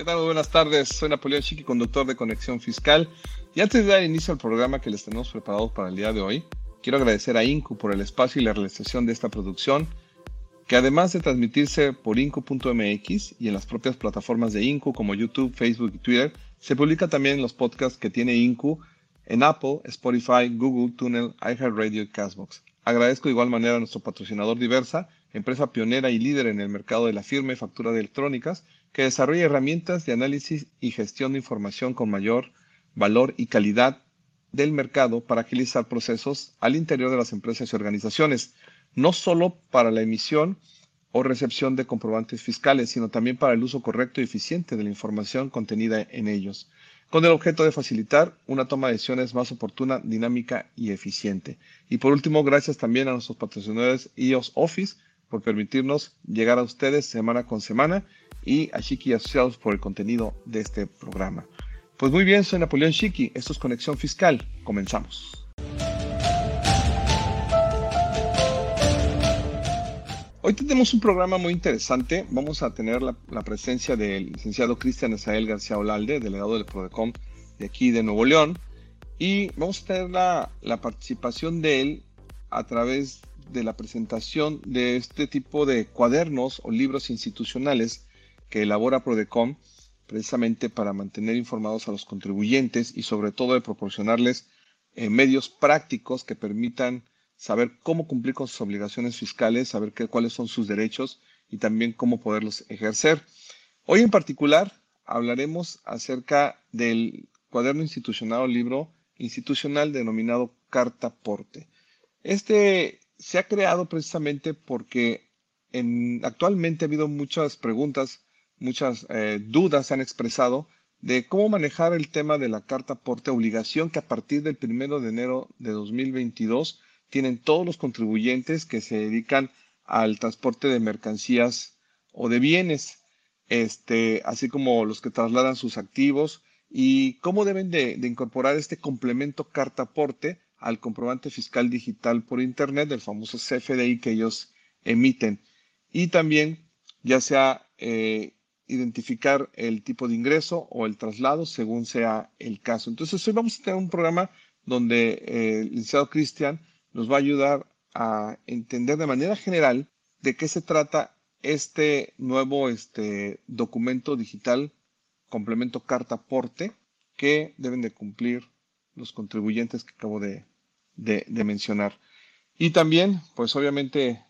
¿Qué tal? Buenas tardes. Soy Napoleón Chiqui, conductor de Conexión Fiscal. Y antes de dar inicio al programa que les tenemos preparado para el día de hoy, quiero agradecer a INCU por el espacio y la realización de esta producción, que además de transmitirse por incu.mx y en las propias plataformas de INCU como YouTube, Facebook y Twitter, se publica también en los podcasts que tiene INCU en Apple, Spotify, Google, Tunnel, iHeartRadio y Castbox. Agradezco de igual manera a nuestro patrocinador Diversa, empresa pionera y líder en el mercado de la firma y factura de electrónicas, que desarrolla herramientas de análisis y gestión de información con mayor valor y calidad del mercado para agilizar procesos al interior de las empresas y organizaciones, no solo para la emisión o recepción de comprobantes fiscales, sino también para el uso correcto y eficiente de la información contenida en ellos, con el objeto de facilitar una toma de decisiones más oportuna, dinámica y eficiente. Y por último, gracias también a nuestros patrocinadores iOS Office por permitirnos llegar a ustedes semana con semana y a Chiqui Asociados por el contenido de este programa. Pues muy bien, soy Napoleón Chiqui, esto es Conexión Fiscal, comenzamos. Hoy tenemos un programa muy interesante. Vamos a tener la, la presencia del licenciado Cristian Esael García Olalde, delegado del PRODECOM de aquí de Nuevo León. Y vamos a tener la, la participación de él a través de la presentación de este tipo de cuadernos o libros institucionales que elabora Prodecom precisamente para mantener informados a los contribuyentes y sobre todo de proporcionarles eh, medios prácticos que permitan saber cómo cumplir con sus obligaciones fiscales, saber qué, cuáles son sus derechos y también cómo poderlos ejercer. Hoy en particular hablaremos acerca del cuaderno institucional o libro institucional denominado Carta Porte. Este se ha creado precisamente porque en, actualmente ha habido muchas preguntas muchas eh, dudas se han expresado de cómo manejar el tema de la carta porte obligación que a partir del primero de enero de 2022 tienen todos los contribuyentes que se dedican al transporte de mercancías o de bienes, este, así como los que trasladan sus activos y cómo deben de, de incorporar este complemento carta porte al comprobante fiscal digital por internet, el famoso CFDI que ellos emiten. Y también ya sea eh, identificar el tipo de ingreso o el traslado según sea el caso. Entonces hoy vamos a tener un programa donde eh, el licenciado Cristian nos va a ayudar a entender de manera general de qué se trata este nuevo este, documento digital complemento carta porte que deben de cumplir los contribuyentes que acabo de, mencionar. Y también, pues obviamente,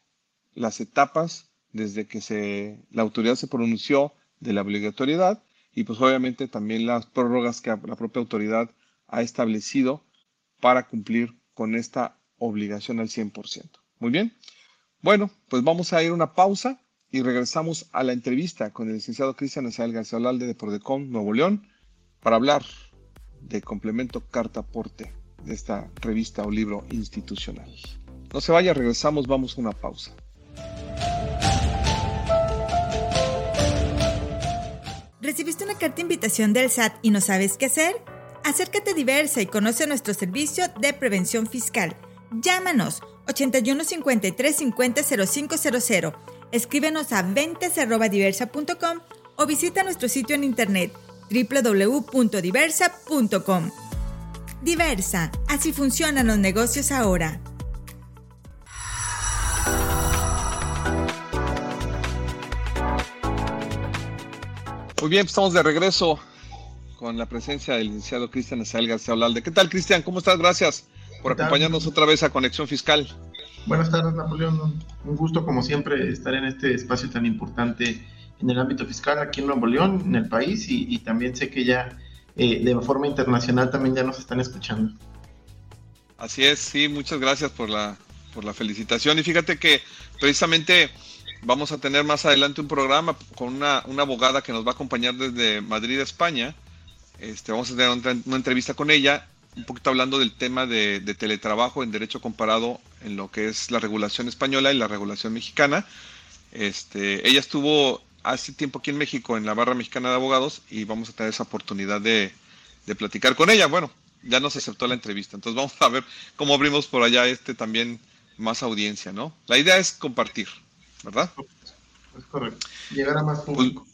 las etapas desde que se, la autoridad se pronunció de la obligatoriedad y pues obviamente también las prórrogas que la propia autoridad ha establecido para cumplir con esta obligación al 100%. Muy bien. Bueno, pues vamos a ir a una pausa y regresamos a la entrevista con el licenciado Cristian Azael García Olalde de Prodecon Nuevo León para hablar de complemento carta aporte de esta revista o libro institucional. No se vaya, regresamos, vamos a una pausa. ¿Recibiste una carta de invitación del SAT y no sabes qué hacer? Acércate a Diversa y conoce nuestro servicio de prevención fiscal. Llámanos 81 53 50 0500. Escríbenos a ventas.diversa.com o visita nuestro sitio en internet www.diversa.com. Diversa, así funcionan los negocios ahora. Muy bien, estamos de regreso con la presencia del licenciado Cristian Azael García Olalde. ¿Qué tal, Cristian? ¿Cómo estás? Gracias por acompañarnos otra vez a Conexión Fiscal. Buenas tardes, Napoleón. Un gusto, como siempre, estar en este espacio tan importante en el ámbito fiscal aquí en Nuevo León, en el país, y, también sé que ya eh, de forma internacional también ya nos están escuchando. Así es, sí, muchas gracias por la, por la felicitación. Y fíjate que precisamente vamos a tener más adelante un programa con una, abogada que nos va a acompañar desde Madrid, España. Este, vamos a tener una entrevista con ella, un poquito hablando del tema de, de, teletrabajo en derecho comparado en lo que es la regulación española y la regulación mexicana. Este, ella estuvo hace tiempo aquí en México en la barra mexicana de abogados y vamos a tener esa oportunidad de, platicar con ella. Bueno, ya nos aceptó la entrevista, entonces vamos a ver cómo abrimos por allá este también más audiencia, ¿no? La idea es compartir, ¿verdad? Es correcto. Llegar a más público.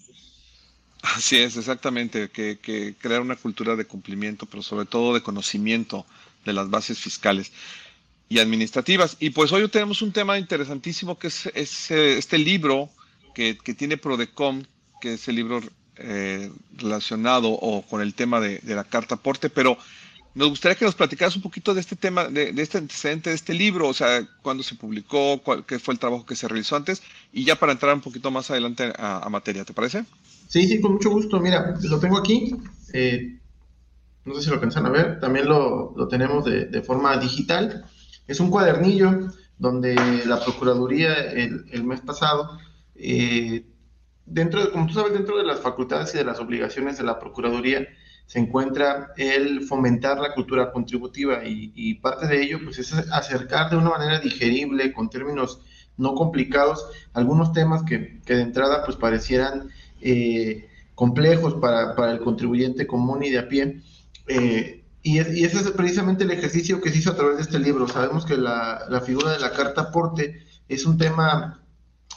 así es, exactamente, que, que, crear una cultura de cumplimiento, pero sobre todo de conocimiento de las bases fiscales y administrativas. Y pues hoy tenemos un tema interesantísimo que es, es este libro que, tiene Prodecom, que es el libro eh, relacionado o con el tema de, la carta aporte, pero nos gustaría que nos platicaras un poquito de este tema, de, este antecedente de este libro, o sea, cuándo se publicó, cuál, qué fue el trabajo que se realizó antes, y ya para entrar un poquito más adelante a, materia, ¿te parece? Sí, sí, con mucho gusto. Mira, lo tengo aquí. Eh, no sé si lo pensan a ver. También lo, tenemos de, forma digital. Es un cuadernillo donde la Procuraduría el mes pasado eh, dentro de, como tú sabes, dentro de las facultades y de las obligaciones de la Procuraduría se encuentra el fomentar la cultura contributiva y, parte de ello pues es acercar de una manera digerible, con términos no complicados, algunos temas que, de entrada pues parecieran eh, complejos para, el contribuyente común y de a pie. Eh, y, ese es precisamente el ejercicio que se hizo a través de este libro. Sabemos que la, la figura de la carta aporte es un tema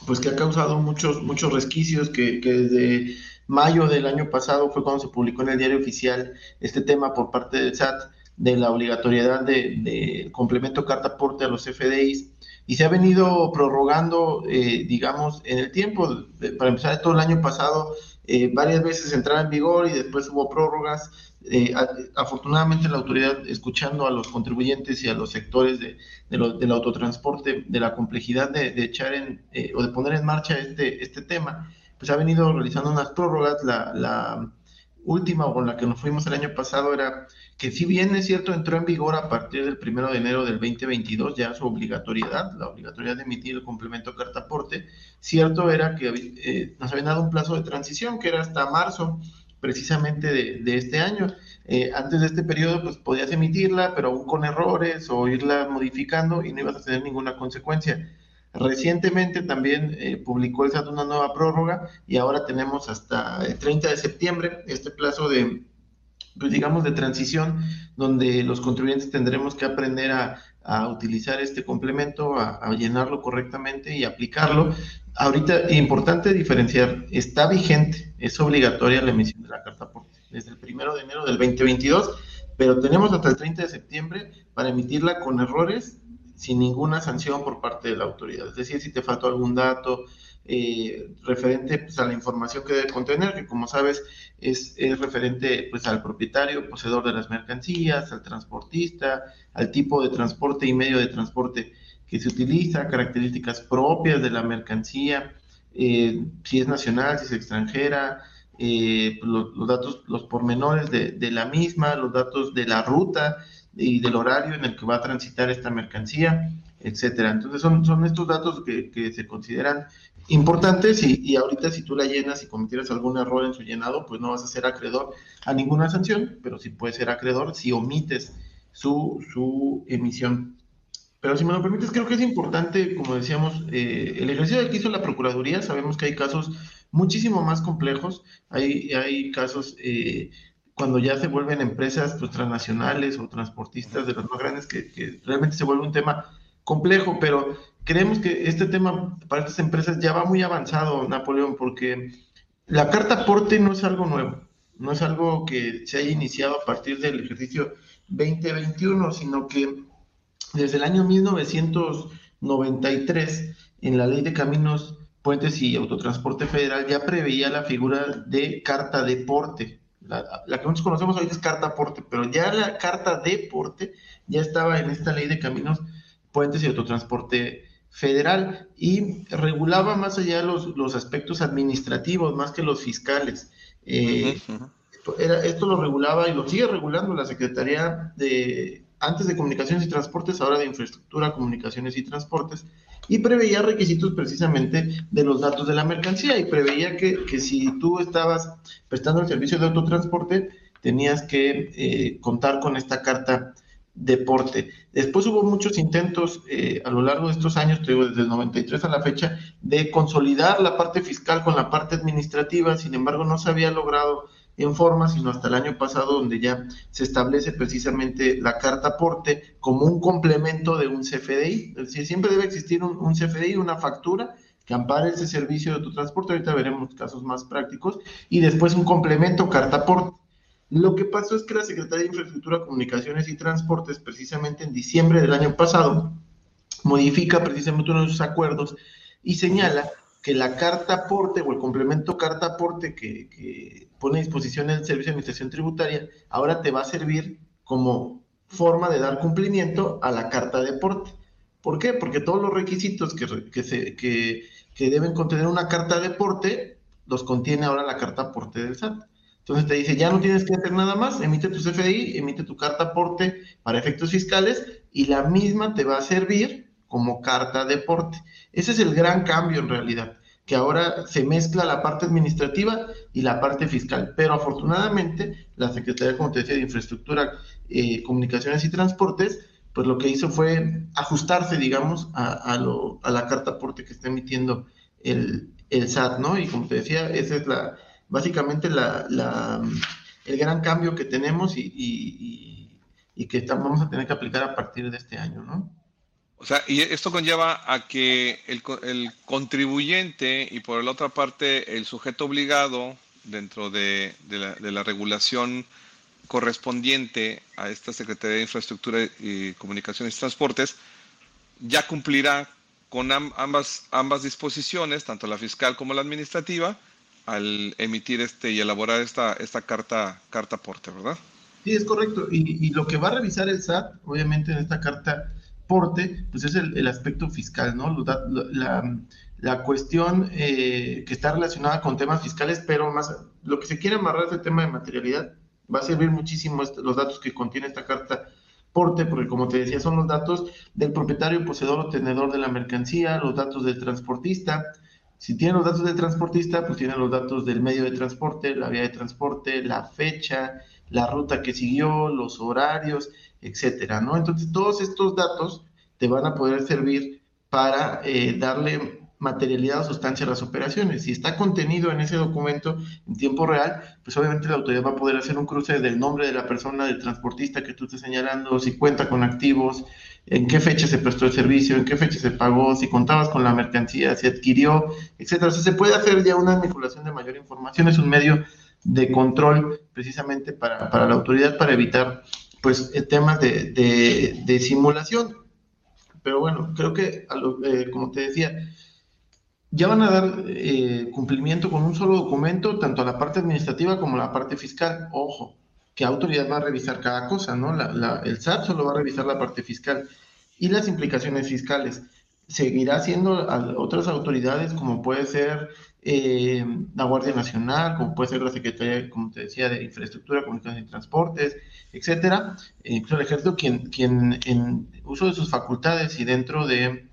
pues que ha causado muchos, muchos resquicios, que, que, desde mayo del año pasado fue cuando se publicó en el diario oficial este tema por parte del SAT de la obligatoriedad de, complemento carta aporte a los FDIs y se ha venido prorrogando, eh, digamos, en el tiempo, para empezar todo el año pasado, eh, varias veces entraba en vigor y después hubo prórrogas eh, afortunadamente la autoridad, escuchando a los contribuyentes y a los sectores de, del autotransporte, de la complejidad de, echar en, eh, o de poner en marcha este, este tema, pues ha venido realizando unas prórrogas. La última con la que nos fuimos el año pasado era que si bien es cierto entró en vigor a partir del primero de enero del 2022 ya su obligatoriedad, la obligatoriedad de emitir el complemento carta aporte, cierto era que eh, nos habían dado un plazo de transición que era hasta marzo precisamente de, este año. Eh, antes de este periodo, pues podías emitirla, pero aún con errores o irla modificando y no ibas a tener ninguna consecuencia. Recientemente también eh, publicó esa una nueva prórroga y ahora tenemos hasta el 30 de septiembre este plazo de, pues digamos, de transición donde los contribuyentes tendremos que aprender a, utilizar este complemento, a, a, llenarlo correctamente y aplicarlo ahorita importante diferenciar, está vigente, es obligatoria la emisión de la carta aporte desde el primero de enero del 2022, pero tenemos hasta el 30 de septiembre para emitirla con errores sin ninguna sanción por parte de la autoridad. Es decir, si te faltó algún dato, eh, referente pues, a la información que debe contener, que como sabes es, es, referente pues, al propietario, poseedor de las mercancías, al transportista, al tipo de transporte y medio de transporte que se utiliza, características propias de la mercancía, eh, si es nacional, si es extranjera, eh, los, los, datos, los pormenores de, de, la misma, los datos de la ruta y del horario en el que va a transitar esta mercancía, etcétera. Entonces son, son estos datos que, que se consideran importantes y, y, ahorita si tú la llenas y cometieras algún error en su llenado, pues no vas a ser acreedor a ninguna sanción, pero sí puedes ser acreedor si omites su, su emisión. Pero si me lo permites, creo que es importante, como decíamos, eh, el ejercicio que hizo la Procuraduría, sabemos que hay casos muchísimo más complejos, hay, hay casos eh, cuando ya se vuelven empresas pues, transnacionales o transportistas de los más grandes, que, que realmente se vuelve un tema complejo, pero creemos que este tema para estas empresas ya va muy avanzado, Napoleón, porque la carta aporte no es algo nuevo, no es algo que se haya iniciado a partir del ejercicio 2021, sino que desde el año 1993, en la Ley de Caminos, Puentes y Autotransporte Federal, ya preveía la figura de carta de porte. La, la que nosotros conocemos hoy es carta aporte, pero ya la carta de porte ya estaba en esta Ley de Caminos, Puentes y Autotransporte Federal y regulaba más allá los, los aspectos administrativos, más que los fiscales. Eh, uh -huh. esto, era, esto lo regulaba y lo sigue regulando la Secretaría de antes de Comunicaciones y Transportes, ahora de Infraestructura, Comunicaciones y Transportes, y preveía requisitos precisamente de los datos de la mercancía y preveía que, que si tú estabas prestando el servicio de autotransporte, tenías que eh, contar con esta carta deporte. Después hubo muchos intentos eh, a lo largo de estos años, te digo, desde el 93 a la fecha, de consolidar la parte fiscal con la parte administrativa, sin embargo no se había logrado en forma, sino hasta el año pasado, donde ya se establece precisamente la carta aporte como un complemento de un CFDI. Es decir, siempre debe existir un, CFDI, una factura que ampare ese servicio de tu transporte. Ahorita veremos casos más prácticos. Y después un complemento, carta aporte. Lo que pasó es que la Secretaría de Infraestructura, Comunicaciones y Transportes, precisamente en diciembre del año pasado, modifica precisamente uno de sus acuerdos y señala que la carta aporte o el complemento carta aporte que, pone a disposición el Servicio de Administración Tributaria, ahora te va a servir como forma de dar cumplimiento a la carta de aporte. ¿Por qué? Porque todos los requisitos que, que deben contener una carta de aporte los contiene ahora la carta aporte del SAT. Entonces te dice, ya no tienes que hacer nada más, emite tu CFDI, emite tu carta aporte para efectos fiscales y la misma te va a servir como carta de aporte. Ese es el gran cambio en realidad, que ahora se mezcla la parte administrativa y la parte fiscal. Pero afortunadamente la Secretaría, como te decía, de Infraestructura, eh, Comunicaciones y Transportes, pues lo que hizo fue ajustarse, digamos, a, lo, a la carta aporte que está emitiendo el, el, SAT, ¿no? Y como te decía, esa es la, básicamente la, el gran cambio que tenemos y, y, y que estamos, vamos a tener que aplicar a partir de este año, ¿no? O sea, y esto conlleva a que el, el, contribuyente y por la otra parte el sujeto obligado dentro de, de, la, de, la, regulación correspondiente a esta Secretaría de Infraestructura y Comunicaciones y Transportes ya cumplirá con ambas, ambas disposiciones, tanto la fiscal como la administrativa, al emitir este y elaborar esta, esta carta, carta aporte, ¿verdad? Sí, es correcto. Y, y lo que va a revisar el SAT, obviamente en esta carta porte, pues es el, el aspecto fiscal, ¿no? La, la, cuestión eh, que está relacionada con temas fiscales, pero más lo que se quiere amarrar es el tema de materialidad. Va a servir muchísimo los datos que contiene esta carta porte, porque como te decía, son los datos del propietario, poseedor o tenedor de la mercancía, los datos del transportista. Si tiene los datos del transportista, pues tiene los datos del medio de transporte, la vía de transporte, la fecha, la ruta que siguió, los horarios, etcétera, ¿no? Entonces, todos estos datos te van a poder servir para eh, darle materialidad o sustancia a las operaciones. Si está contenido en ese documento en tiempo real, pues obviamente la autoridad va a poder hacer un cruce del nombre de la persona, del transportista que tú estés señalando, si cuenta con activos, en qué fecha se prestó el servicio, en qué fecha se pagó, si contabas con la mercancía, si adquirió, etcétera. O sea, se puede hacer ya una manipulación de mayor información, es un medio de control precisamente para, para la autoridad para evitar pues temas de, de, de simulación. Pero bueno, creo que, lo, eh, como te decía, ya van a dar eh, cumplimiento con un solo documento, tanto a la parte administrativa como a la parte fiscal. Ojo, ¿qué autoridad va a revisar cada cosa? ¿no? el SAT solo va a revisar la parte fiscal y las implicaciones fiscales. Seguirá siendo otras autoridades, como puede ser eh, la Guardia Nacional, como puede ser la Secretaría, como te decía, de Infraestructura, Comunicaciones y Transportes, etcétera, eh, incluso el Ejército, quien, quien en uso de sus facultades y dentro de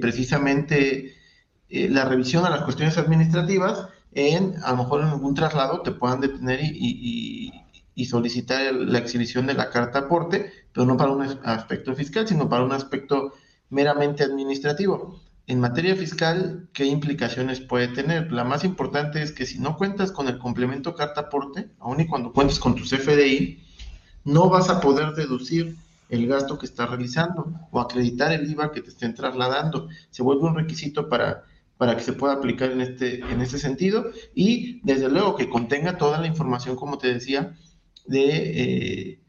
precisamente eh, la revisión a las cuestiones administrativas, en a lo mejor en algún traslado te puedan detener y, solicitar la exhibición de la carta aporte, pero no para un aspecto fiscal, sino para un aspecto meramente administrativo. En materia fiscal, ¿qué implicaciones puede tener? La más importante es que si no cuentas con el complemento carta aporte, aun y cuando cuentes con tu CFDI, no vas a poder deducir el gasto que estás realizando o acreditar el IVA que te estén trasladando. Se vuelve un requisito para para que se pueda aplicar en este, en este sentido y desde luego que contenga toda la información, como te decía, de, eh,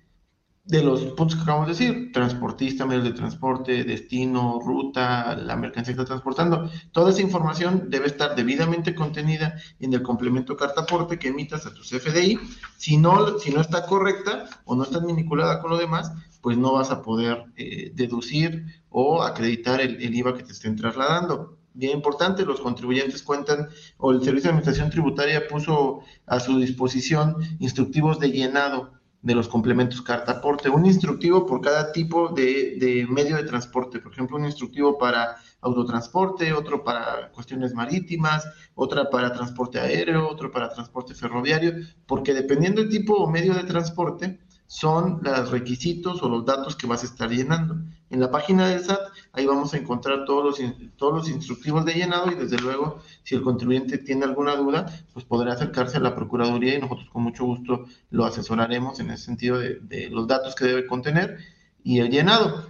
de los puntos que acabamos de decir, transportista, medios de transporte, destino, ruta, la mercancía que está transportando. Toda esa información debe estar debidamente contenida en el complemento carta aporte que emitas a tu CFDI. Si no, si no está correcta o no está vinculada con lo demás, pues no vas a poder eh, deducir o acreditar el, el IVA que te estén trasladando bien importante, los contribuyentes cuentan, o el Servicio de Administración Tributaria puso a su disposición instructivos de llenado de los complementos carta aporte, un instructivo por cada tipo de, medio de transporte, por ejemplo, un instructivo para autotransporte, otro para cuestiones marítimas, otra para transporte aéreo, otro para transporte ferroviario, porque dependiendo del tipo o medio de transporte, son los requisitos o los datos que vas a estar llenando. En la página del SAT, ahí vamos a encontrar todos los, todos los instructivos de llenado y desde luego, si el contribuyente tiene alguna duda, pues podrá acercarse a la Procuraduría y nosotros con mucho gusto lo asesoraremos en ese sentido de, los datos que debe contener y el llenado.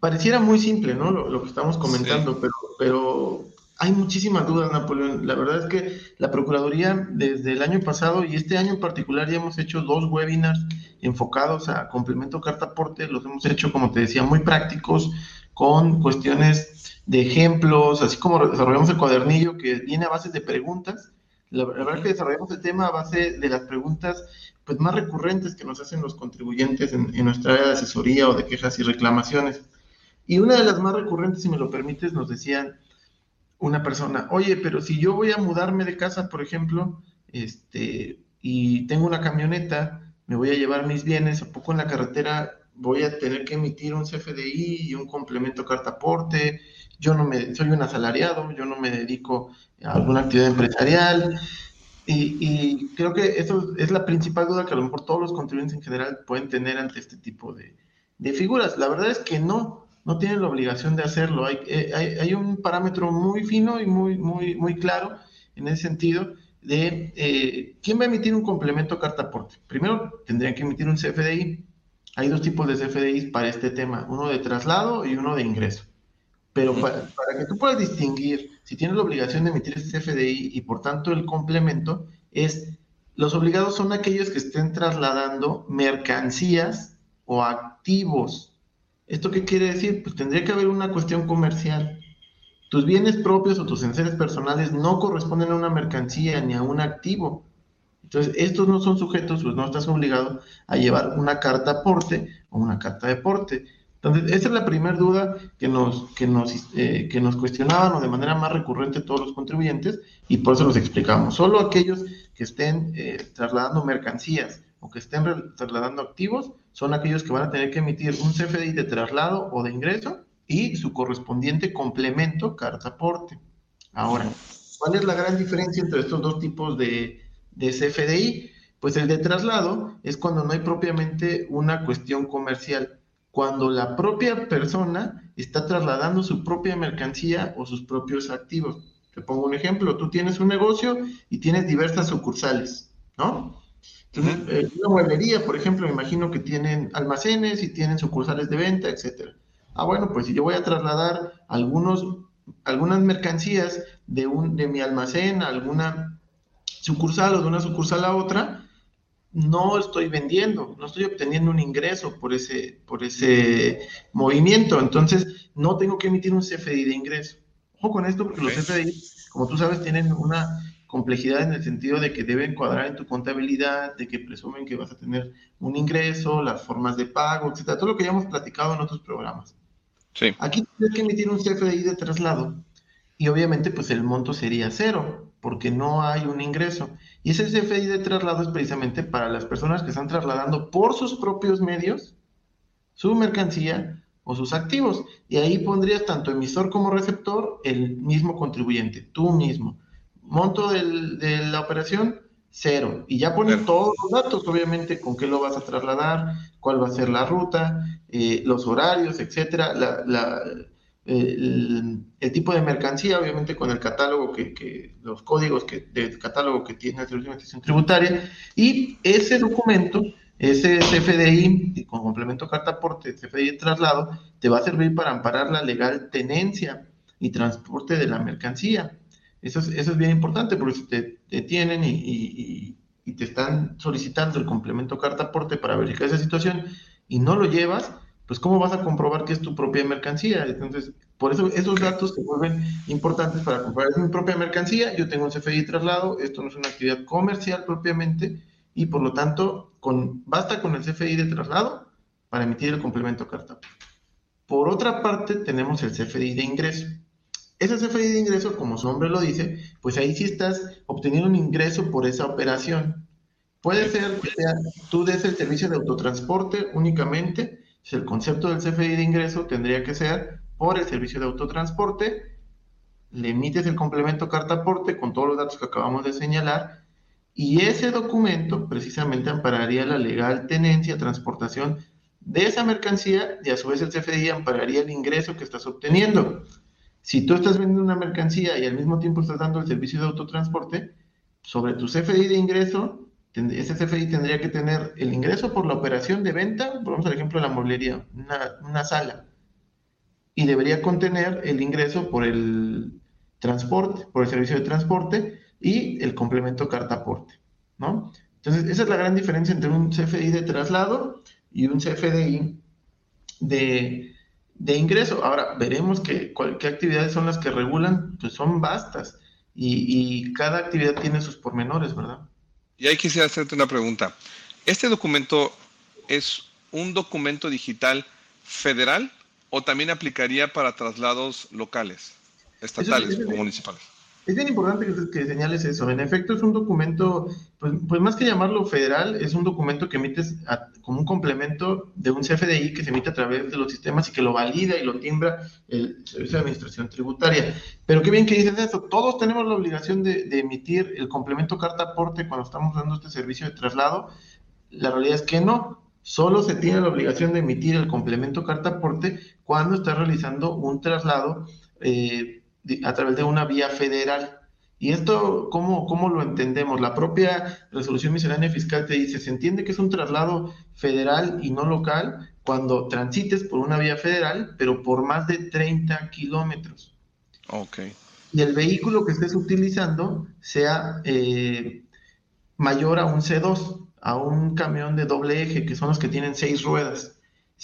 Pareciera muy simple, ¿no? Lo, que estamos comentando, pero, pero hay muchísimas dudas, Napoleón. La verdad es que la Procuraduría desde el año pasado y este año en particular ya hemos hecho dos webinars enfocados a complemento carta aporte. Los hemos hecho, como te decía, muy prácticos, con cuestiones de ejemplos, así como desarrollamos el cuadernillo que viene a base de preguntas. La, verdad es que desarrollamos el tema a base de las preguntas pues, más recurrentes que nos hacen los contribuyentes en, en nuestra área de asesoría o de quejas y reclamaciones. Y una de las más recurrentes, si me lo permites, nos decían, una persona, oye, pero si yo voy a mudarme de casa, por ejemplo, este, y tengo una camioneta, me voy a llevar mis bienes, ¿a poco en la carretera voy a tener que emitir un CFDI y un complemento carta aporte? Yo no me, soy un asalariado, yo no me dedico a alguna actividad empresarial. Y, creo que eso es la principal duda que a lo mejor todos los contribuyentes en general pueden tener ante este tipo de, de figuras. La verdad es que no no tienen la obligación de hacerlo. Eh, hay, hay, un parámetro muy fino y muy, muy, muy claro en ese sentido de eh, quién va a emitir un complemento carta aporte. Primero, tendrían que emitir un CFDI. Hay dos tipos de CFDIs para este tema, uno de traslado y uno de ingreso. Pero para, para, que tú puedas distinguir si tienes la obligación de emitir ese CFDI y por tanto el complemento, es los obligados son aquellos que estén trasladando mercancías o activos ¿Esto qué quiere decir? Pues tendría que haber una cuestión comercial. Tus bienes propios o tus enseres personales no corresponden a una mercancía ni a un activo. Entonces, estos no son sujetos, pues no estás obligado a llevar una carta aporte o una carta de porte. Entonces, esa es la primera duda que nos, que, nos, eh, que nos cuestionaban o de manera más recurrente todos los contribuyentes y por eso los explicamos. Solo aquellos que estén eh, trasladando mercancías o que estén trasladando activos son aquellos que van a tener que emitir un CFDI de traslado o de ingreso y su correspondiente complemento carta aporte. Ahora, ¿cuál es la gran diferencia entre estos dos tipos de, de CFDI? Pues el de traslado es cuando no hay propiamente una cuestión comercial, cuando la propia persona está trasladando su propia mercancía o sus propios activos. Te pongo un ejemplo, tú tienes un negocio y tienes diversas sucursales, ¿no? Eh, una mueblería, por ejemplo, me imagino que tienen almacenes y tienen sucursales de venta, etcétera. Ah, bueno, pues si yo voy a trasladar algunos, algunas mercancías de, un, de mi almacén a alguna sucursal o de una sucursal a otra, no estoy vendiendo, no estoy obteniendo un ingreso por ese, por ese movimiento. Entonces, no tengo que emitir un CFDI de ingreso. Ojo con esto porque los CFDI, como tú sabes, tienen una complejidad en el sentido de que deben cuadrar en tu contabilidad, de que presumen que vas a tener un ingreso, las formas de pago, etcétera, todo lo que ya hemos platicado en otros programas. Sí. Aquí tienes que emitir un CFDI de traslado y obviamente pues el monto sería cero porque no hay un ingreso. Y ese CFDI de traslado es precisamente para las personas que están trasladando por sus propios medios su mercancía o sus activos. Y ahí pondrías tanto emisor como receptor el mismo contribuyente, tú mismo. Monto de la operación, cero. Y ya pones todos los datos, obviamente, con qué lo vas a trasladar, cuál va a ser la ruta, eh, los horarios, etcétera, la, el, tipo de mercancía, obviamente con el catálogo que, los códigos que, de catálogo que tiene la Administración Tributaria, y ese documento ese CFDI con complemento carta aporte, CFDI de traslado, te va a servir para amparar la legal tenencia y transporte de la mercancía. Eso es, eso es bien importante porque si te detienen y, y, te están solicitando el complemento carta aporte para verificar esa situación y no lo llevas, pues ¿cómo vas a comprobar que es tu propia mercancía? Entonces, por eso esos datos se vuelven importantes para comprobar, es mi propia mercancía, yo tengo un CFDI de traslado, esto no es una actividad comercial propiamente, y por lo tanto con, basta con el CFI de traslado para emitir el complemento carta. Por otra parte, tenemos el CFDI de ingreso. Ese CFDI de ingreso, como su nombre lo dice, pues ahí sí estás obteniendo un ingreso por esa operación. Puede ser que tú des el servicio de autotransporte únicamente, si el concepto del CFDI de ingreso tendría que ser por el servicio de autotransporte, le emites el complemento carta aporte con todos los datos que acabamos de señalar y ese documento precisamente ampararía la legal tenencia, transportación de esa mercancía y a su vez el CFDI ampararía el ingreso que estás obteniendo. Si tú estás vendiendo una mercancía y al mismo tiempo estás dando el servicio de autotransporte, sobre tu CFDI de ingreso, ese CFDI tendría que tener el ingreso por la operación de venta, por ejemplo la mueblería, una, una sala, y debería contener el ingreso por el transporte, por el servicio de transporte, y el complemento carta aporte, ¿no? Entonces, esa es la gran diferencia entre un CFDI de traslado y un CFDI de, ingreso. Ahora, veremos que, qué actividades son las que regulan, pues son vastas y, y cada actividad tiene sus pormenores, ¿verdad? Y ahí quisiera hacerte una pregunta. ¿Este documento es un documento digital federal o también aplicaría para traslados locales, estatales o municipales? Es bien importante que, señales eso. En efecto, es un documento, pues, pues, más que llamarlo federal, es un documento que emites como un complemento de un CFDI que se emite a través de los sistemas y que lo valida y lo timbra el Servicio de Administración Tributaria. Pero qué bien que dices eso. Todos tenemos la obligación de, emitir el complemento carta aporte cuando estamos dando este servicio de traslado. La realidad es que no. Solo se tiene la obligación de emitir el complemento carta aporte cuando está realizando un traslado. Eh, a través de una vía federal. ¿Y esto cómo, cómo lo entendemos? La propia resolución miscelánea fiscal te dice, se entiende que es un traslado federal y no local cuando transites por una vía federal, pero por más de 30 kilómetros. Ok. Y el vehículo que estés utilizando sea eh, mayor a un C2, a un camión de doble eje, que son los que tienen seis ruedas.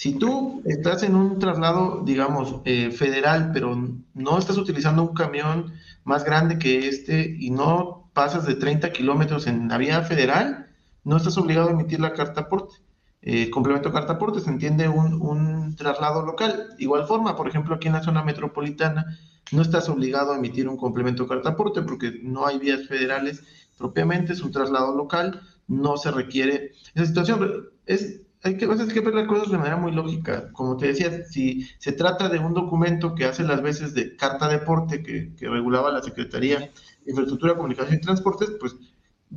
Si tú estás en un traslado, digamos, eh, federal, pero no estás utilizando un camión más grande que este y no pasas de 30 kilómetros en la vía federal, no estás obligado a emitir la carta aporte. Eh, complemento carta aporte se entiende un, un traslado local. Igual forma, por ejemplo, aquí en la zona metropolitana, no estás obligado a emitir un complemento carta aporte porque no hay vías federales propiamente, es un traslado local, no se requiere esa situación. Es hay que, hay que ver las cosas de manera muy lógica. Como te decía, si se trata de un documento que hace las veces de carta de porte que, regulaba la Secretaría de Infraestructura, Comunicación y Transportes, pues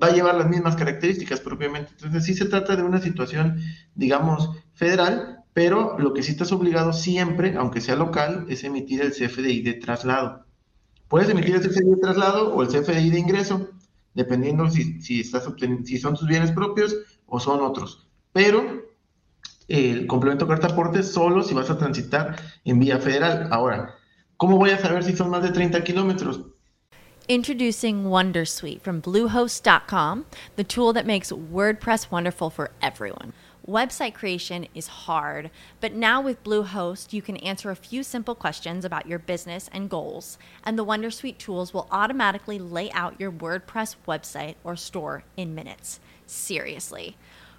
va a llevar las mismas características propiamente. Entonces sí se trata de una situación, digamos, federal, pero lo que sí estás obligado siempre, aunque sea local, es emitir el CFDI de traslado. Puedes emitir el CFDI de traslado o el CFDI de ingreso, dependiendo si, si, estás si son tus bienes propios o son otros. Pero el complemento carta aporte solo si vas a transitar en vía federal. Ahora, ¿cómo voy a saber si son más de 30 kilómetros? Introducing Wondersuite from Bluehost.com, the tool that makes WordPress wonderful for everyone. Website creation is hard, but now with Bluehost, you can answer a few simple questions about your business and goals, and the Wondersuite tools will automatically lay out your WordPress website or store in minutes. Seriously.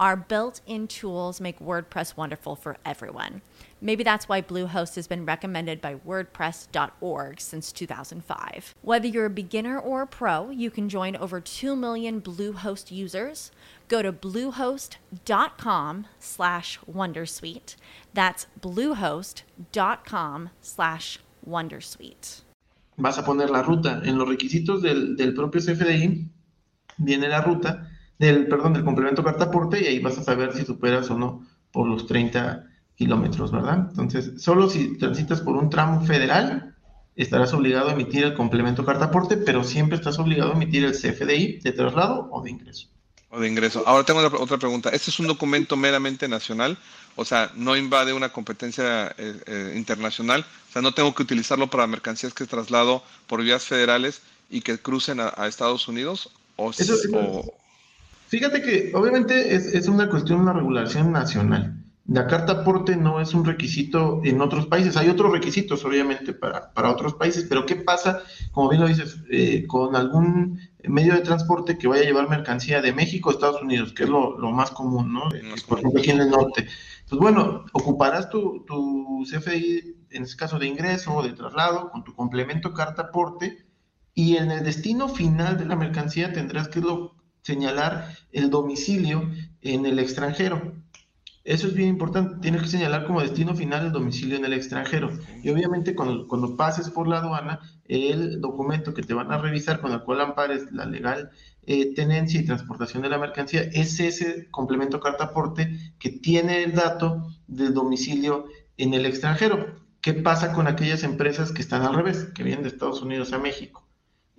our built in tools make WordPress wonderful for everyone. Maybe that's why Bluehost has been recommended by WordPress.org since 2005. Whether you're a beginner or a pro, you can join over 2 million Bluehost users. Go to bluehost.com slash wondersuite. That's bluehost.com slash wondersuite. Vas a poner la ruta. En los requisitos del, del propio CFDI viene la ruta del, perdón, del complemento cartaporte y ahí vas a saber si superas o no por los 30 kilómetros, ¿verdad? Entonces, solo si transitas por un tramo federal, estarás obligado a emitir el complemento cartaporte, pero siempre estás obligado a emitir el CFDI de traslado o de ingreso. O de ingreso. Ahora tengo otra, pregunta. ¿Este es un documento meramente nacional? O sea, no invade una competencia eh, eh, internacional. O sea, no tengo que utilizarlo para mercancías que traslado por vías federales y que crucen a, Estados Unidos. O, Fíjate que obviamente es, es una cuestión, una regulación nacional. La carta aporte no es un requisito en otros países. Hay otros requisitos, obviamente, para, para otros países, pero ¿qué pasa, como bien lo dices, eh, con algún medio de transporte que vaya a llevar mercancía de México a Estados Unidos, que es lo, más común, ¿no? Por ejemplo, aquí en el norte. Pues bueno, ocuparás tu, tu CFDI, en este caso de ingreso o de traslado, con tu complemento carta aporte, y en el destino final de la mercancía tendrás que señalar el domicilio en el extranjero. Eso es bien importante, tienes que señalar como destino final el domicilio en el extranjero. Y obviamente cuando, cuando pases por la aduana, el documento que te van a revisar con el cual ampares la legal eh, tenencia y transportación de la mercancía es ese complemento carta aporte que tiene el dato del domicilio en el extranjero. ¿Qué pasa con aquellas empresas que están al revés, que vienen de Estados Unidos a México?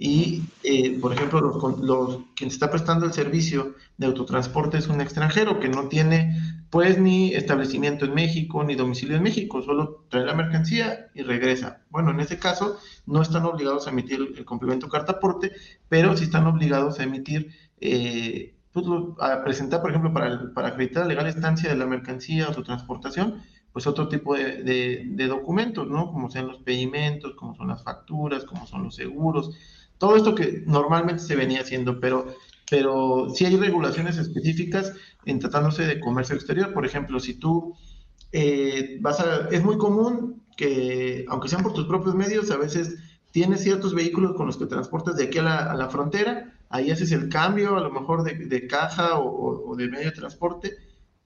Y, eh, por ejemplo, los, los, quien está prestando el servicio de autotransporte es un extranjero que no tiene pues ni establecimiento en México, ni domicilio en México, solo trae la mercancía y regresa. Bueno, en ese caso no están obligados a emitir el, complemento cartaporte, pero sí están obligados a emitir, eh, pues, a presentar, por ejemplo, para, para acreditar la legal estancia de la mercancía o su transportación, pues otro tipo de, de, documentos, ¿no? Como sean los pedimentos, como son las facturas, como son los seguros, todo esto que normalmente se venía haciendo, pero pero sí hay regulaciones específicas en tratándose de comercio exterior. Por ejemplo, si tú eh, vas a... Es muy común que, aunque sean por tus propios medios, a veces tienes ciertos vehículos con los que transportas de aquí a la, frontera, ahí haces el cambio a lo mejor de, caja o, de medio de transporte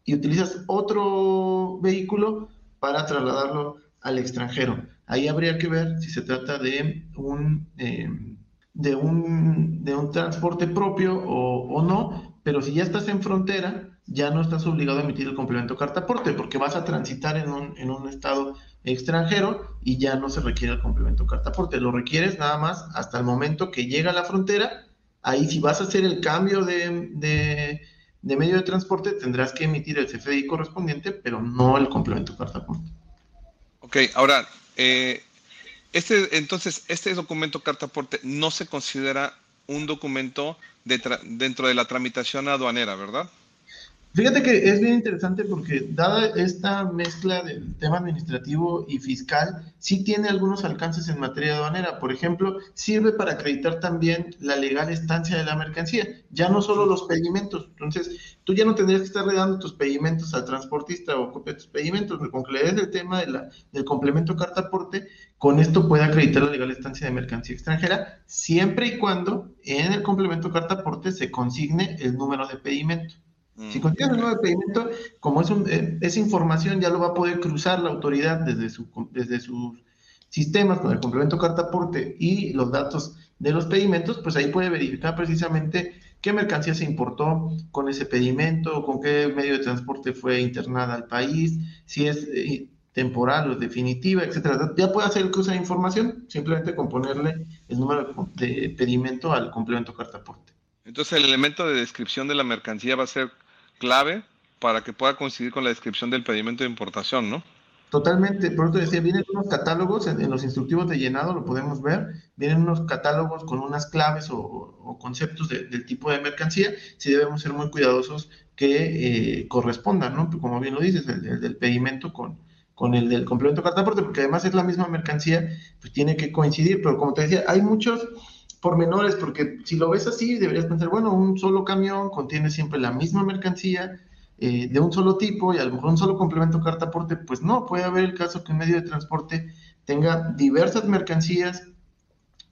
y utilizas otro vehículo para trasladarlo al extranjero. Ahí habría que ver si se trata de un... Eh, de un, de un transporte propio o, no, pero si ya estás en frontera, ya no estás obligado a emitir el complemento cartaporte, porque vas a transitar en un, en un estado extranjero y ya no se requiere el complemento cartaporte. Lo requieres nada más hasta el momento que llega a la frontera. Ahí si vas a hacer el cambio de, de, medio de transporte, tendrás que emitir el CFDI correspondiente, pero no el complemento cartaporte. Ok, ahora, eh, este, entonces, este documento carta aporte no se considera un documento dentro de la tramitación aduanera, ¿verdad? Fíjate que es bien interesante porque dada esta mezcla del tema administrativo y fiscal, sí tiene algunos alcances en materia aduanera. Por ejemplo, sirve para acreditar también la legal estancia de la mercancía, ya no solo los pedimentos. Entonces, tú ya no tendrías que estar redando tus pedimentos al transportista o copia tus pedimentos, con le des el tema del complemento carta aporte, con esto puede acreditar la legal estancia de mercancía extranjera, siempre y cuando en el complemento carta aporte se consigne el número de pedimento. Si contiene el nuevo pedimento, como es eh, esa información ya lo va a poder cruzar la autoridad desde, su, desde sus sistemas con el complemento carta aporte y los datos de los pedimentos, pues ahí puede verificar precisamente qué mercancía se importó con ese pedimento, con qué medio de transporte fue internada al país, si es, eh, temporal o definitiva, etcétera. Ya puede hacer el cruce de información simplemente con ponerle el número de pedimento al complemento carta aporte. Entonces el elemento de descripción de la mercancía va a ser clave para que pueda coincidir con la descripción del pedimento de importación, ¿no? Totalmente, por eso decía, vienen unos catálogos, en, los instructivos de llenado lo podemos ver, vienen unos catálogos con unas claves o, conceptos del tipo de mercancía, si debemos ser muy cuidadosos que eh, correspondan, ¿no? Como bien lo dices, el, del pedimento con, con el del complemento carta aporte, porque además es la misma mercancía, pues tiene que coincidir, pero como te decía, hay muchos pormenores, porque si lo ves así, deberías pensar, bueno, un solo camión contiene siempre la misma mercancía, eh, de un solo tipo y a lo mejor un solo complemento carta aporte, pues no, puede haber el caso que un medio de transporte tenga diversas mercancías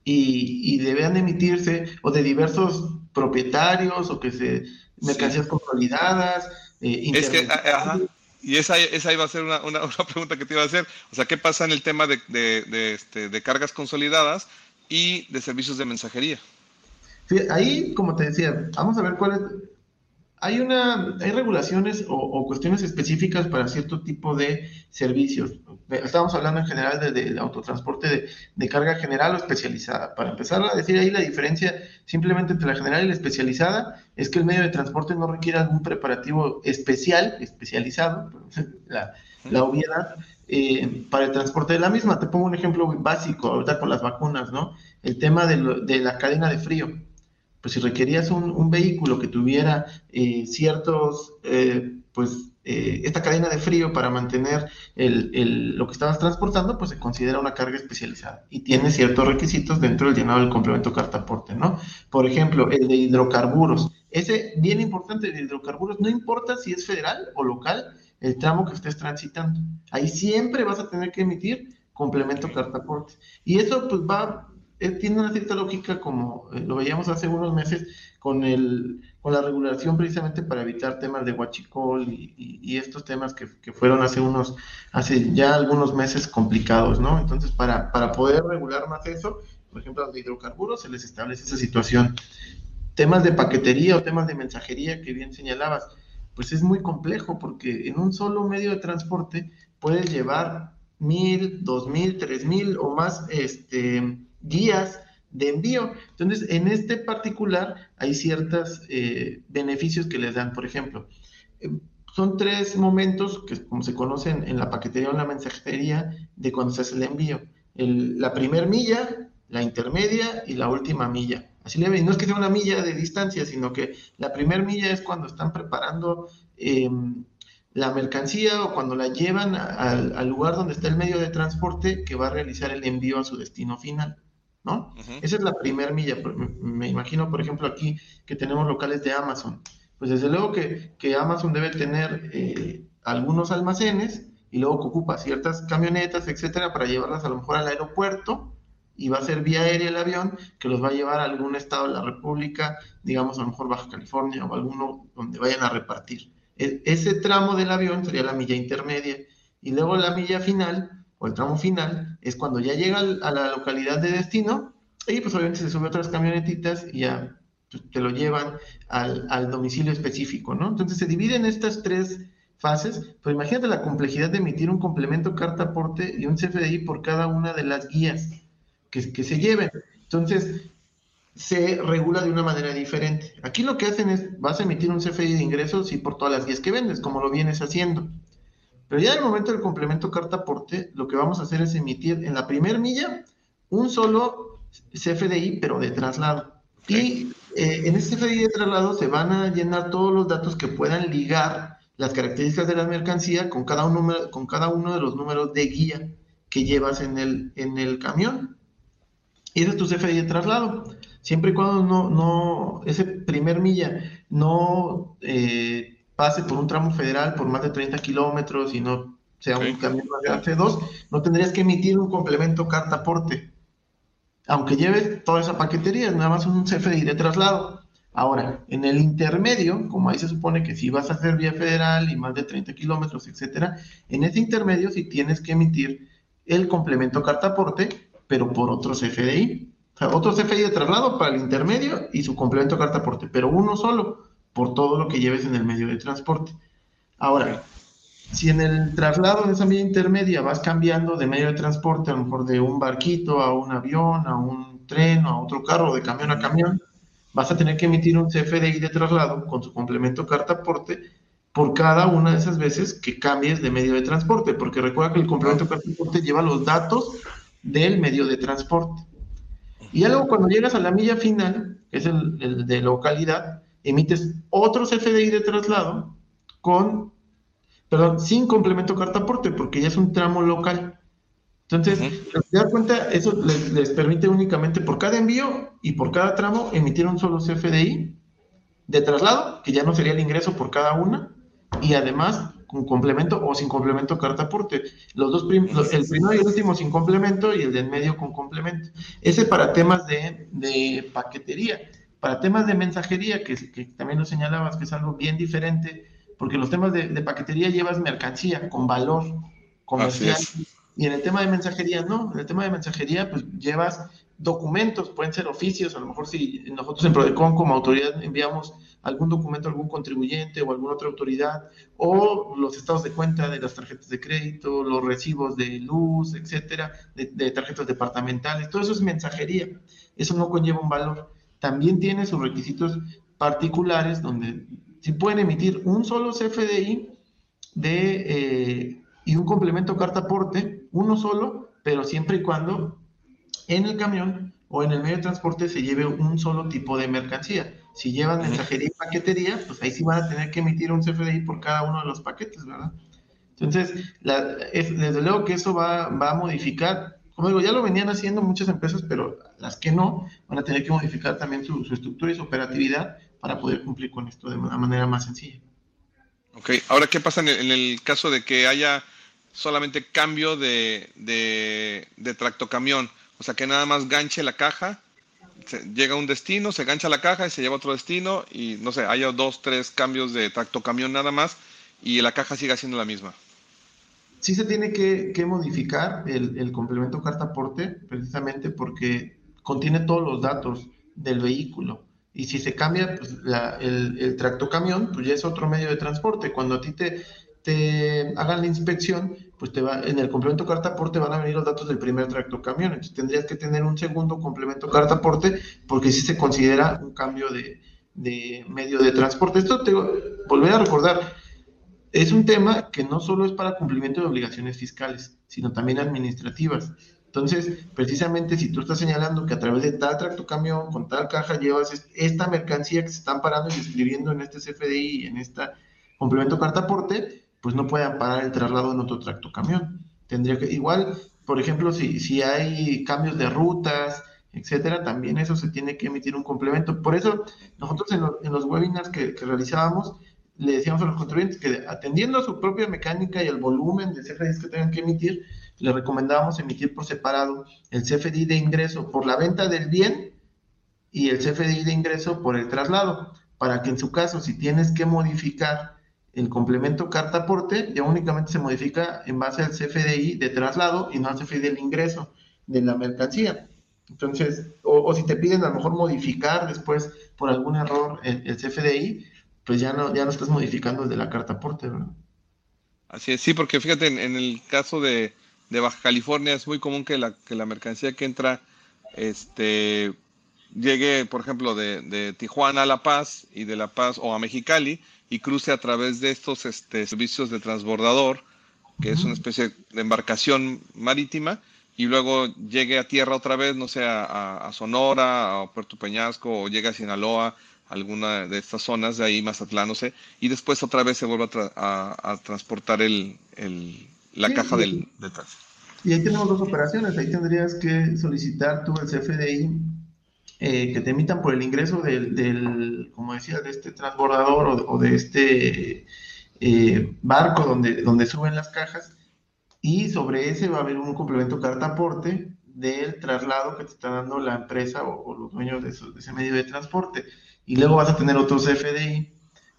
y, deban emitirse o de diversos propietarios o que se mercancías consolidadas. Eh, es que, ajá, y esa, esa iba a ser una, una, pregunta que te iba a hacer. O sea, ¿qué pasa en el tema de, de, este, de cargas consolidadas y de servicios de mensajería? ahí, como te decía, vamos a ver cuál es hay, una, hay regulaciones o, cuestiones específicas para cierto tipo de servicios. Estamos hablando en general de, autotransporte de, carga general o especializada. Para empezar a decir ahí la diferencia simplemente entre la general y la especializada es que el medio de transporte no requiere algún preparativo especial, especializado, la, obviedad, eh, para el transporte de la misma. Te pongo un ejemplo básico ahorita con las vacunas, ¿no? El tema de la cadena de frío pues si requerías un, vehículo que tuviera eh, ciertos, eh, pues eh, esta cadena de frío para mantener el, lo que estabas transportando, pues se considera una carga especializada y tiene ciertos requisitos dentro del llenado del complemento cartaporte, ¿no? Por ejemplo, el de hidrocarburos. Ese, bien importante, de hidrocarburos, no importa si es federal o local el tramo que estés transitando. Ahí siempre vas a tener que emitir complemento cartaporte. Y eso pues va tiene una cierta lógica como eh, lo veíamos hace unos meses con, el, con la regulación precisamente para evitar temas de huachicol y, estos temas que, fueron hace unos, hace ya algunos meses complicados, ¿no? Entonces, para, para poder regular más eso, por ejemplo, los hidrocarburos, se les establece esa situación. Temas de paquetería o temas de mensajería que bien señalabas, pues es muy complejo porque en un solo medio de transporte puedes llevar mil, dos mil, tres mil o más este, guías de envío. Entonces, en este particular hay ciertos eh, beneficios que les dan. Por ejemplo, eh, son tres momentos que, como se conocen en la paquetería o en la mensajería, de cuando se hace el envío. la primer milla, la intermedia y la última milla. Así le ven, no es que sea una milla de distancia, sino que la primer milla es cuando están preparando em, la mercancía o cuando la llevan al lugar donde está el medio de transporte que va a realizar el envío a su destino final. ¿No? Esa es la primera milla. Me imagino, por ejemplo, aquí que tenemos locales de Amazon. Pues desde luego que, Amazon debe tener eh, algunos almacenes y luego que ocupa ciertas camionetas, etcétera, para llevarlas a lo mejor al aeropuerto y va a ser vía aérea el avión que los va a llevar a algún estado de la República, digamos a lo mejor Baja California o alguno donde vayan a repartir. E, ese tramo del avión sería la milla intermedia y luego la milla final o el tramo final, es cuando ya llega a la localidad de destino y pues obviamente se sube otras camionetitas y ya pues, te lo llevan al, domicilio específico, ¿no? Entonces se dividen estas tres fases, pero imagínate la complejidad de emitir un complemento carta aporte y un CFDI por cada una de las guías que, que se lleven. Entonces, se regula de una manera diferente. Aquí lo que hacen es, vas a emitir un CFDI de ingresos y por todas las guías que vendes, como lo vienes haciendo. Pero ya en el momento del complemento carta aporte, lo que vamos a hacer es emitir en la primer milla un solo CFDI, pero de traslado. Y eh, en ese CFDI de traslado se van a llenar todos los datos que puedan ligar las características de la mercancía con cada, uno, con cada uno de los números de guía que llevas en el, en el camión. Y ese es tu CFDI de traslado. Siempre y cuando no, no ese primer milla no eh, pase por un tramo federal por más de 30 kilómetros y no sea un camión de 2 no tendrías que emitir un complemento carta aporte. Aunque lleves toda esa paquetería, es nada más un CFDI de traslado. Ahora, en el intermedio, como ahí se supone que si vas a hacer vía federal y más de 30 kilómetros, etcétera, en ese intermedio sí tienes que emitir el complemento carta aporte, pero por otro CFDI. O sea, otro CFDI de traslado para el intermedio y su complemento carta aporte, pero uno solo por todo lo que lleves en el medio de transporte. Ahora, si en el traslado de esa vía intermedia vas cambiando de medio de transporte, a lo mejor de un barquito a un avión, a un tren, a otro carro, de camión a camión, vas a tener que emitir un CFDI de traslado con su complemento carta aporte por cada una de esas veces que cambies de medio de transporte, porque recuerda que el complemento carta aporte lleva los datos del medio de transporte. Y luego cuando llegas a la milla final, que es el, de localidad, emites otro CFDI de traslado con, perdón, sin complemento carta aporte, porque ya es un tramo local. Entonces, uh cuenta, eso les, permite únicamente por cada envío y por cada tramo emitir un solo CFDI de traslado, que ya no sería el ingreso por cada una, y además con complemento o sin complemento carta aporte. Los dos el primero y el último sin complemento y el de en medio con complemento. Ese para temas de, de paquetería. Para temas de mensajería, que, que, también lo señalabas, que es algo bien diferente, porque los temas de, de paquetería llevas mercancía con valor comercial. Y en el tema de mensajería, no, en el tema de mensajería, pues llevas documentos, pueden ser oficios, a lo mejor si nosotros en Prodecon como autoridad enviamos algún documento a algún contribuyente o alguna otra autoridad, o los estados de cuenta de las tarjetas de crédito, los recibos de luz, etcétera, de, de tarjetas departamentales, todo eso es mensajería, eso no conlleva un valor. También tiene sus requisitos particulares donde si pueden emitir un solo CFDI de, eh, y un complemento carta aporte, uno solo, pero siempre y cuando en el camión o en el medio de transporte se lleve un solo tipo de mercancía. Si llevan mensajería y paquetería, pues ahí sí van a tener que emitir un CFDI por cada uno de los paquetes, ¿verdad? Entonces, desde luego que eso va, va, a modificar, como digo, ya lo venían haciendo muchas empresas, pero las que no, van a tener que modificar también su, estructura y su operatividad para poder cumplir con esto de una manera más sencilla. Ok, ahora, ¿qué pasa en el, caso de que haya solamente cambio de, de, de tractocamión? O sea, que nada más ganche la caja, llega a un destino, se gancha la caja y se lleva a otro destino y no sé, haya dos, tres cambios de tracto camión nada más y la caja siga siendo la misma. Sí se tiene que, modificar el, complemento carta aporte precisamente porque contiene todos los datos del vehículo. Y si se cambia pues, el, el tractocamión, pues ya es otro medio de transporte. Cuando a ti te, te hagan la inspección, pues te va, en el complemento carta aporte van a venir los datos del primer tracto camión. Entonces tendrías que tener un segundo complemento carta aporte porque si se considera un cambio de, medio de transporte. Esto te volver a recordar, es un tema que no solo es para cumplimiento de obligaciones fiscales, sino también administrativas. Entonces, precisamente si tú estás señalando que a través de tal tracto camión, con tal caja, llevas esta mercancía que se están parando y escribiendo en este CFDI, en este complemento carta aporte, pues no puede parar el traslado en otro tracto camión. Tendría que, igual, por ejemplo, si, si hay cambios de rutas, etcétera, también eso se tiene que emitir un complemento. Por eso, nosotros en, los webinars que, realizábamos, le decíamos a los contribuyentes que atendiendo a su propia mecánica y el volumen de CFDIs que tengan que emitir, le recomendábamos emitir por separado el CFDI de ingreso por la venta del bien y el CFDI de ingreso por el traslado, para que en su caso, si tienes que modificar el complemento carta aporte ya únicamente se modifica en base al CFDI de traslado y no al CFDI del ingreso de la mercancía. Entonces, o, si te piden a lo mejor modificar después por algún error el, CFDI, pues ya no, ya no estás modificando desde la carta aporte, ¿verdad? Así es, sí, porque fíjate, en, el caso de, Baja California es muy común que la, que la mercancía que entra este, llegue, por ejemplo, de, de Tijuana a La Paz y de La Paz o a Mexicali, y cruce a través de estos este, servicios de transbordador, que es una especie de embarcación marítima, y luego llegue a tierra otra vez, no sé, a, Sonora, a Puerto Peñasco, o llegue a Sinaloa, alguna de estas zonas de ahí, Mazatlán, no sé, y después otra vez se vuelve a, transportar el, la caja del, del Y ahí tenemos dos operaciones, ahí tendrías que solicitar tú el CFDI eh, que te emitan por el ingreso del, como decía, de este transbordador o, de este eh, barco donde, donde suben las cajas y sobre ese va a haber un complemento carta aporte del traslado que te está dando la empresa o, los dueños de, ese medio de transporte. Y luego vas a tener otro CFDI,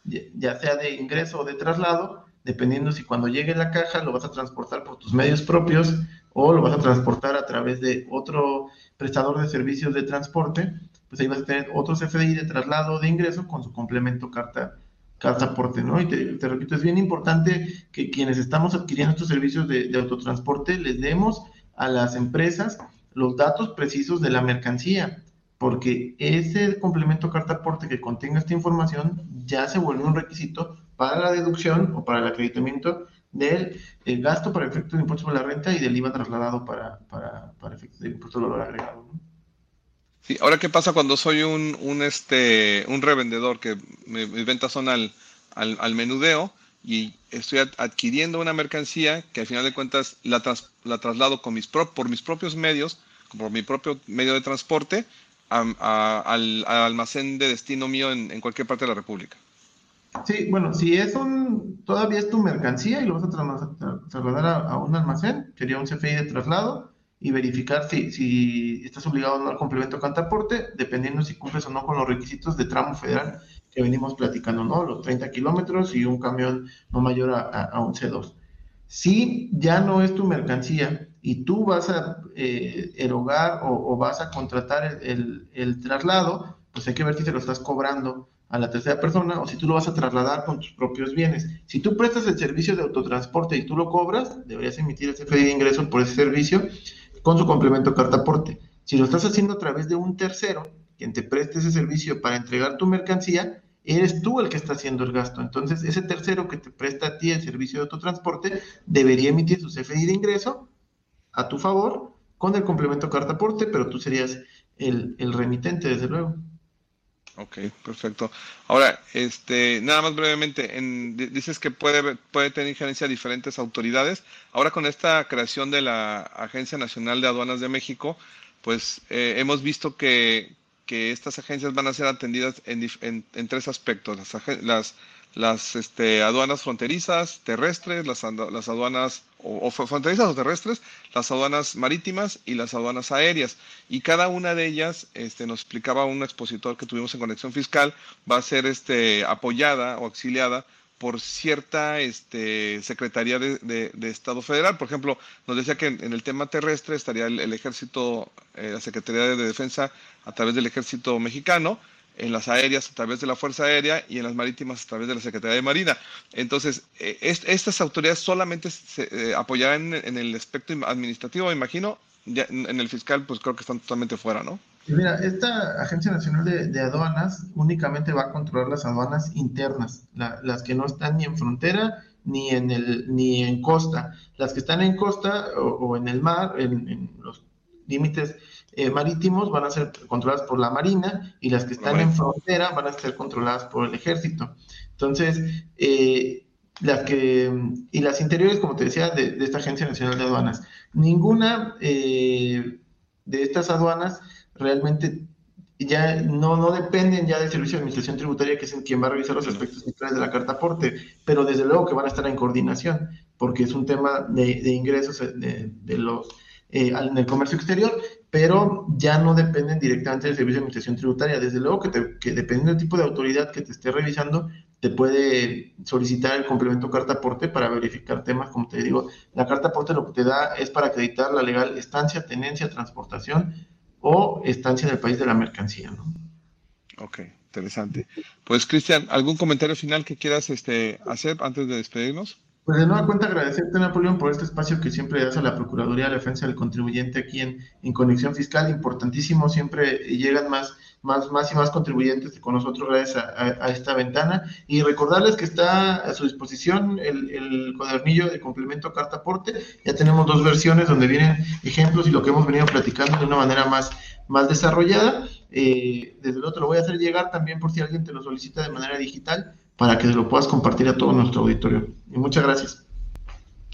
ya sea de ingreso o de traslado, dependiendo si cuando llegue la caja lo vas a transportar por tus medios propios o lo vas a transportar a través de otro prestador de servicios de transporte, pues ahí vas a tener otro CFDI de traslado de ingreso con su complemento carta, carta aporte, ¿no? Y te, repito, es bien importante que quienes estamos adquiriendo estos servicios de, de autotransporte les demos a las empresas los datos precisos de la mercancía, porque ese complemento carta aporte que contenga esta información ya se vuelve un requisito para la deducción o para el acreditamiento del gasto para efectos de impuesto sobre la renta y del IVA trasladado para, para, para efectos de impuesto de valor agregado. Sí, ahora qué pasa cuando soy un, un, este, un revendedor que mis ventas son al, al, al, menudeo y estoy adquiriendo una mercancía que al final de cuentas la, la traslado con mis por mis propios medios, por mi propio medio de transporte al, al, almacén de destino mío en, en cualquier parte de la República. Sí, bueno, si es un, todavía es tu mercancía y lo vas a trasladar a, un almacén, sería un CFI de traslado y verificar si, si estás obligado o no al complemento de transporte, dependiendo si cumples o no con los requisitos de tramo federal que venimos platicando, ¿no? Los 30 kilómetros y un camión no mayor a, un C2. Si ya no es tu mercancía y tú vas a eh, erogar o, vas a contratar el, traslado, pues hay que ver si te lo estás cobrando a la tercera persona o si tú lo vas a trasladar con tus propios bienes. Si tú prestas el servicio de autotransporte y tú lo cobras, deberías emitir ese FDI de ingreso por ese servicio con su complemento carta aporte. Si lo estás haciendo a través de un tercero, quien te preste ese servicio para entregar tu mercancía, eres tú el que está haciendo el gasto. Entonces, ese tercero que te presta a ti el servicio de autotransporte debería emitir su CFDI de ingreso a tu favor con el complemento carta aporte, pero tú serías el, el remitente, desde luego. Ok, perfecto. Ahora, este, nada más brevemente, en, dices que puede, puede tener injerencia diferentes autoridades. Ahora con esta creación de la Agencia Nacional de Aduanas de México, pues eh, hemos visto que, que, estas agencias van a ser atendidas en, en, en tres aspectos. Las, las, las este, aduanas fronterizas, terrestres, las, las aduanas o, fronterizas o terrestres, las aduanas marítimas y las aduanas aéreas. Y cada una de ellas, este, nos explicaba un expositor que tuvimos en Conexión Fiscal, va a ser este, apoyada o auxiliada por cierta este, Secretaría de, Estado Federal. Por ejemplo, nos decía que en, el tema terrestre estaría el, Ejército, eh, la Secretaría de Defensa a través del Ejército Mexicano, en las aéreas a través de la Fuerza Aérea y en las marítimas a través de la Secretaría de Marina. Entonces, eh, estas autoridades solamente se eh, apoyarán en, el aspecto administrativo, me imagino, ya, en el fiscal, pues creo que están totalmente fuera, ¿no? Mira, esta Agencia Nacional de, Aduanas únicamente va a controlar las aduanas internas, las que no están ni en frontera ni en el ni en costa. Las que están en costa o, en el mar, en, en los límites eh, marítimos van a ser controladas por la Marina y las que están en frontera van a ser controladas por el ejército. Entonces, eh, las que, y las interiores, como te decía, de, esta Agencia Nacional de Aduanas, ninguna eh, de estas aduanas realmente ya no, no dependen ya del Servicio de Administración Tributaria, que es quien va a revisar los aspectos centrales de la carta aporte, pero desde luego que van a estar en coordinación, porque es un tema de, de ingresos de, de los en el comercio exterior pero ya no dependen directamente del Servicio de Administración Tributaria. Desde luego que, que dependiendo del tipo de autoridad que te esté revisando, te puede solicitar el complemento carta aporte para verificar temas, como te digo, la carta aporte lo que te da es para acreditar la legal estancia, tenencia, transportación o estancia en el país de la mercancía, ¿no? Ok, interesante. Pues Cristian, ¿algún comentario final que quieras este, hacer antes de despedirnos? Pues de nueva cuenta agradecerte, Napoleón, por este espacio que siempre das a la Procuraduría de la Defensa del Contribuyente aquí en, en Conexión Fiscal. Importantísimo, siempre llegan más, más, más y más contribuyentes con nosotros gracias a, esta ventana. Y recordarles que está a su disposición el, cuadernillo de complemento carta aporte. Ya tenemos dos versiones donde vienen ejemplos y lo que hemos venido platicando de una manera más, más desarrollada. Eh, desde luego te lo voy a hacer llegar también por si alguien te lo solicita de manera digital para que lo puedas compartir a todo nuestro auditorio. Y muchas gracias.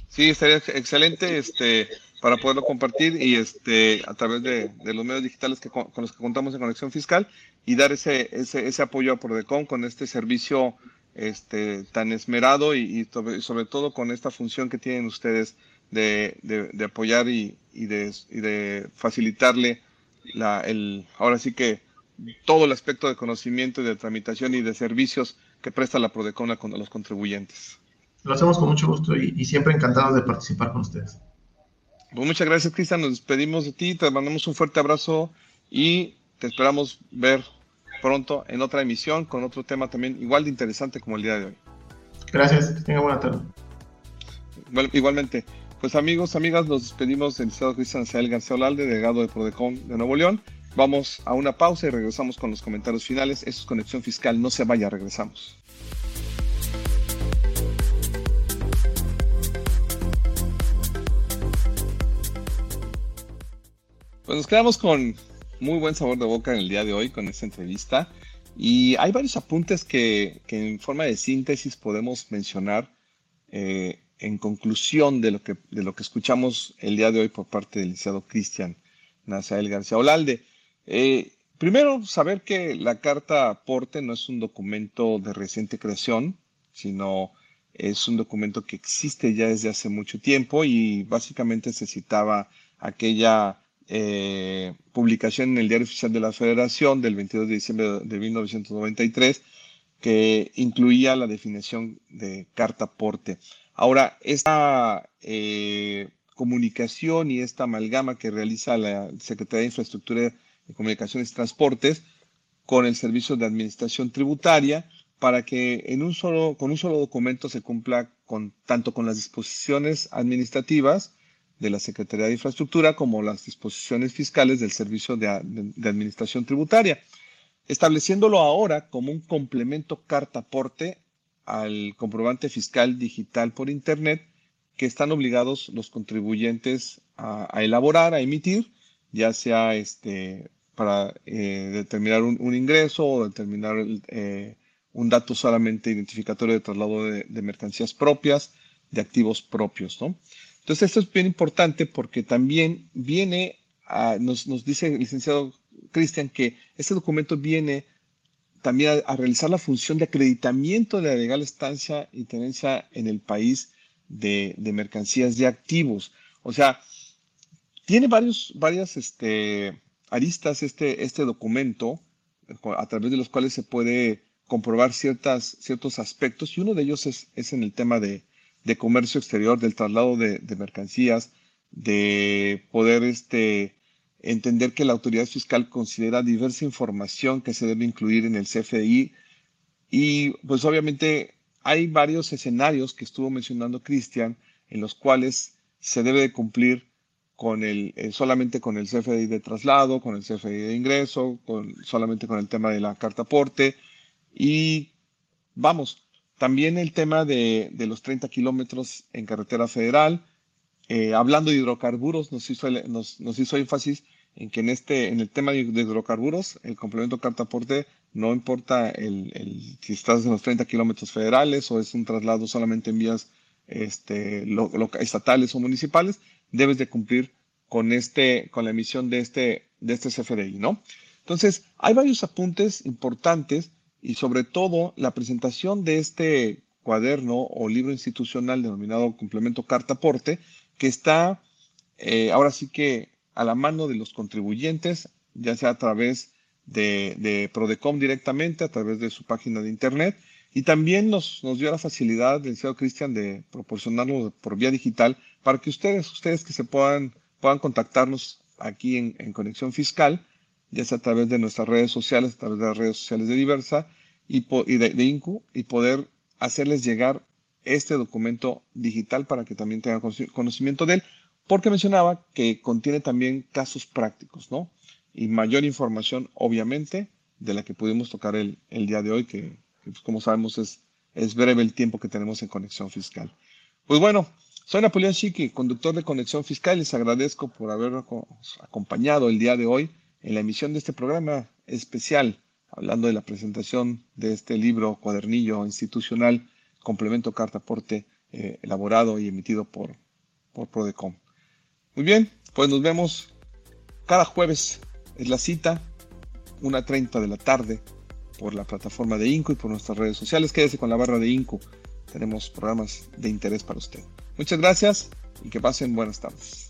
Sí, estaría excelente este, para poderlo compartir y este, a través de, los medios digitales que, con los que contamos en Conexión Fiscal y dar ese, ese, ese apoyo a Prodecon con este servicio este, tan esmerado y, sobre, todo con esta función que tienen ustedes de, de, apoyar y, y, de, y de facilitarle la, el, ahora sí que todo el aspecto de conocimiento y de tramitación y de servicios que presta la Prodecona con los contribuyentes. Lo hacemos con mucho gusto y, siempre encantados de participar con ustedes. Pues muchas gracias, Cristian. Nos despedimos de ti, te mandamos un fuerte abrazo y te esperamos ver pronto en otra emisión con otro tema también igual de interesante como el día de hoy. Gracias, que tenga buena tarde. igualmente. Pues amigos, amigas, nos despedimos del licenciado Cristian Sael García Olalde, delegado de Prodecon de Nuevo León. Vamos a una pausa y regresamos con los comentarios finales. Eso es Conexión Fiscal, no se vaya, regresamos. Pues nos quedamos con muy buen sabor de boca en el día de hoy con esta entrevista. Y hay varios apuntes que, en forma de síntesis podemos mencionar eh, en conclusión de lo, que, de lo que escuchamos el día de hoy por parte del licenciado Cristian Nazael García Olalde. Eh, primero, saber que la carta aporte no es un documento de reciente creación, sino es un documento que existe ya desde hace mucho tiempo y básicamente se citaba aquella eh, publicación en el Diario Oficial de la Federación del 22 de diciembre de 1993 que incluía la definición de carta aporte. Ahora, esta eh, comunicación y esta amalgama que realiza la Secretaría de Infraestructura de Comunicaciones y Transportes con el Servicio de Administración Tributaria para que en un solo, con un solo documento se cumpla con, tanto con las disposiciones administrativas de la Secretaría de Infraestructura como las disposiciones fiscales del Servicio de, de Administración Tributaria, estableciéndolo ahora como un complemento carta aporte al comprobante fiscal digital por Internet que están obligados los contribuyentes a, elaborar, a emitir, ya sea este, para eh, determinar un, ingreso o determinar eh, un dato solamente identificatorio de traslado de, mercancías propias, de activos propios. ¿no? Entonces, esto es bien importante porque también viene, nos, nos dice el licenciado Cristian que este documento viene también a, realizar la función de acreditamiento de la legal estancia y tenencia en el país de, mercancías de activos. O sea, tiene varios, varias este, aristas este, este documento a través de los cuales se puede comprobar ciertas, ciertos aspectos y uno de ellos es, es en el tema de, de, comercio exterior, del traslado de, de mercancías, de poder este, entender que la autoridad fiscal considera diversa información que se debe incluir en el CFDI y pues obviamente hay varios escenarios que estuvo mencionando Cristian en los cuales se debe de cumplir con el, eh, solamente con el CFDI de traslado, con el CFDI de ingreso, con, solamente con el tema de la carta aporte. Y vamos, también el tema de, los 30 kilómetros en carretera federal, eh, hablando de hidrocarburos, nos hizo, nos, nos hizo énfasis en que en, este, en el tema de, hidrocarburos, el complemento carta aporte no importa el, el, si estás en los 30 kilómetros federales o es un traslado solamente en vías este, estatales o municipales, debes de cumplir con, este, con la emisión de este, de este CFDI, ¿no? Entonces, hay varios apuntes importantes y sobre todo la presentación de este cuaderno o libro institucional denominado complemento carta aporte, que está eh, ahora sí que a la mano de los contribuyentes, ya sea a través de, Prodecom directamente, a través de su página de internet, y también nos, nos dio la facilidad, licenciado Cristian, de proporcionarlo por vía digital para que ustedes, ustedes que se puedan, puedan contactarnos aquí en, Conexión Fiscal, ya sea a través de nuestras redes sociales, a través de las redes sociales de Diversa y, de, de INCU, y poder hacerles llegar este documento digital para que también tengan conocimiento de él, porque mencionaba que contiene también casos prácticos, ¿no? Y mayor información, obviamente, de la que pudimos tocar el, el día de hoy, que, pues, como sabemos es, breve el tiempo que tenemos en Conexión Fiscal. Pues bueno, soy Napoleón Chiqui, conductor de Conexión Fiscal. Les agradezco por habernos acompañado el día de hoy en la emisión de este programa especial, hablando de la presentación de este libro cuadernillo institucional, complemento carta aporte, eh, elaborado y emitido por, por Prodecom. Muy bien, pues nos vemos cada jueves. Es la cita, 1.30 de la tarde, por la plataforma de Inco y por nuestras redes sociales. Quédese con la barra de Inco. Tenemos programas de interés para usted. Muchas gracias y que pasen buenas tardes.